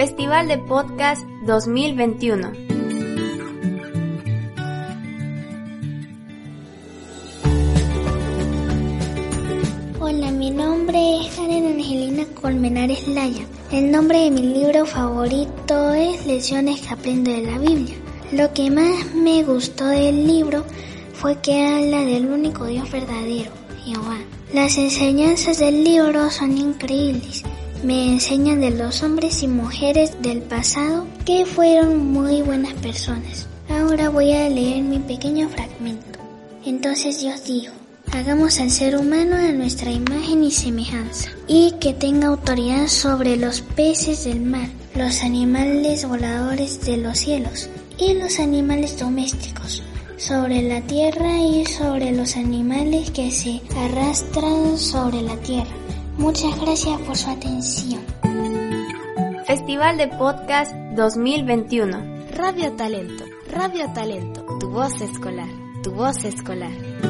Festival de Podcast 2021. Hola, mi nombre es Karen Angelina Colmenares Laya. El nombre de mi libro favorito es Lecciones que aprendo de la Biblia. Lo que más me gustó del libro fue que habla del único Dios verdadero, Jehová. Las enseñanzas del libro son increíbles me enseñan de los hombres y mujeres del pasado que fueron muy buenas personas. Ahora voy a leer mi pequeño fragmento. Entonces Dios dijo, hagamos al ser humano a nuestra imagen y semejanza, y que tenga autoridad sobre los peces del mar, los animales voladores de los cielos, y los animales domésticos, sobre la tierra y sobre los animales que se arrastran sobre la tierra. Muchas gracias por su atención. Festival de Podcast 2021. Radio Talento, Radio Talento, tu voz escolar, tu voz escolar.